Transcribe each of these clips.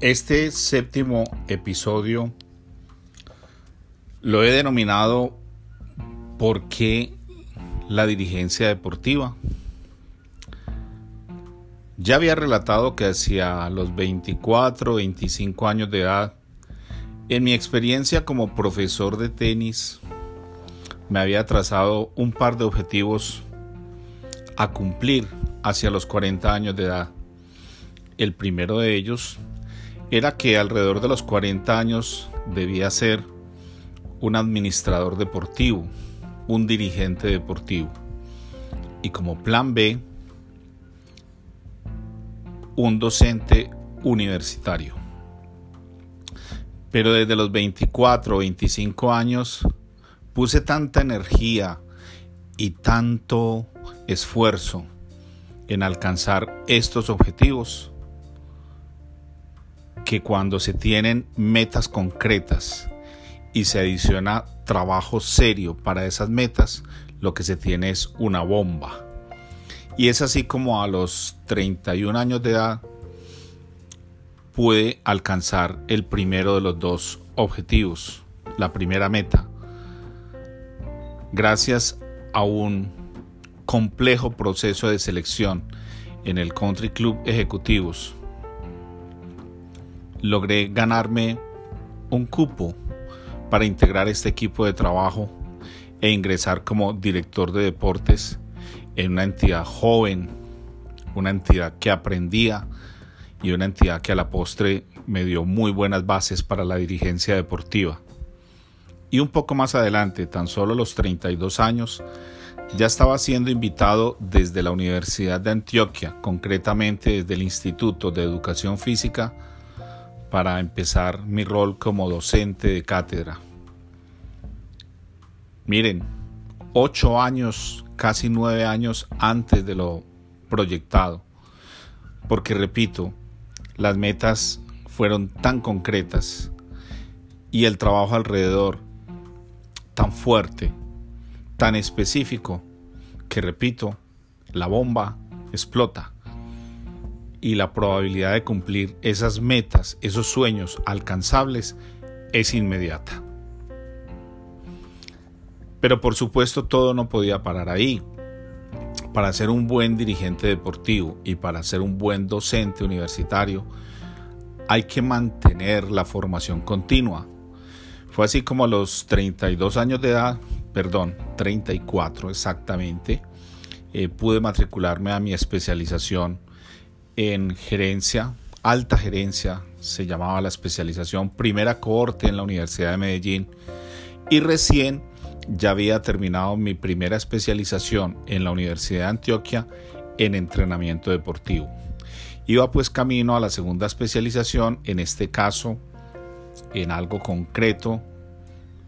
Este séptimo episodio lo he denominado ¿Por qué la dirigencia deportiva? Ya había relatado que hacia los 24, 25 años de edad, en mi experiencia como profesor de tenis, me había trazado un par de objetivos a cumplir hacia los 40 años de edad. El primero de ellos era que alrededor de los 40 años debía ser un administrador deportivo, un dirigente deportivo. Y como plan B, un docente universitario. Pero desde los 24 o 25 años puse tanta energía y tanto esfuerzo en alcanzar estos objetivos que cuando se tienen metas concretas y se adiciona trabajo serio para esas metas, lo que se tiene es una bomba. Y es así como a los 31 años de edad puede alcanzar el primero de los dos objetivos, la primera meta, gracias a un complejo proceso de selección en el Country Club Ejecutivos logré ganarme un cupo para integrar este equipo de trabajo e ingresar como director de deportes en una entidad joven, una entidad que aprendía y una entidad que a la postre me dio muy buenas bases para la dirigencia deportiva. Y un poco más adelante, tan solo a los 32 años, ya estaba siendo invitado desde la Universidad de Antioquia, concretamente desde el Instituto de Educación Física, para empezar mi rol como docente de cátedra. Miren, ocho años, casi nueve años antes de lo proyectado, porque repito, las metas fueron tan concretas y el trabajo alrededor tan fuerte, tan específico, que repito, la bomba explota y la probabilidad de cumplir esas metas, esos sueños alcanzables es inmediata. Pero por supuesto todo no podía parar ahí. Para ser un buen dirigente deportivo y para ser un buen docente universitario hay que mantener la formación continua. Fue así como a los 32 años de edad, perdón, 34 exactamente, eh, pude matricularme a mi especialización en gerencia, alta gerencia, se llamaba la especialización, primera cohorte en la Universidad de Medellín y recién ya había terminado mi primera especialización en la Universidad de Antioquia en entrenamiento deportivo. Iba pues camino a la segunda especialización, en este caso en algo concreto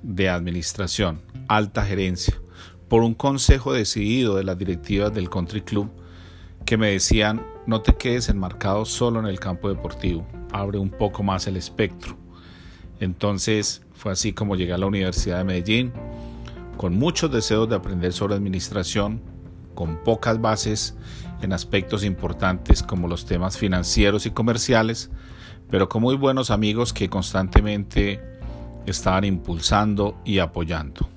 de administración, alta gerencia, por un consejo decidido de las directivas del Country Club que me decían no te quedes enmarcado solo en el campo deportivo, abre un poco más el espectro. Entonces fue así como llegué a la Universidad de Medellín, con muchos deseos de aprender sobre administración, con pocas bases en aspectos importantes como los temas financieros y comerciales, pero con muy buenos amigos que constantemente estaban impulsando y apoyando.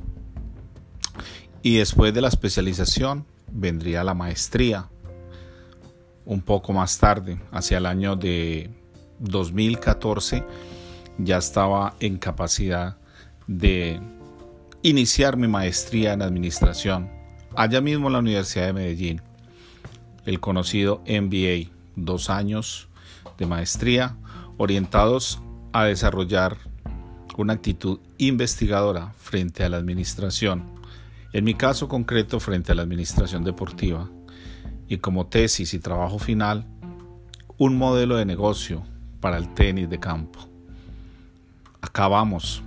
Y después de la especialización vendría la maestría, un poco más tarde, hacia el año de 2014, ya estaba en capacidad de iniciar mi maestría en administración, allá mismo en la Universidad de Medellín, el conocido MBA, dos años de maestría orientados a desarrollar una actitud investigadora frente a la administración, en mi caso concreto frente a la administración deportiva, y como tesis y trabajo final un modelo de negocio para el tenis de campo. Acabamos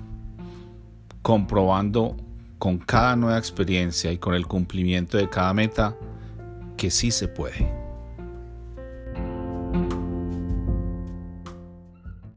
comprobando con cada nueva experiencia y con el cumplimiento de cada meta que sí se puede.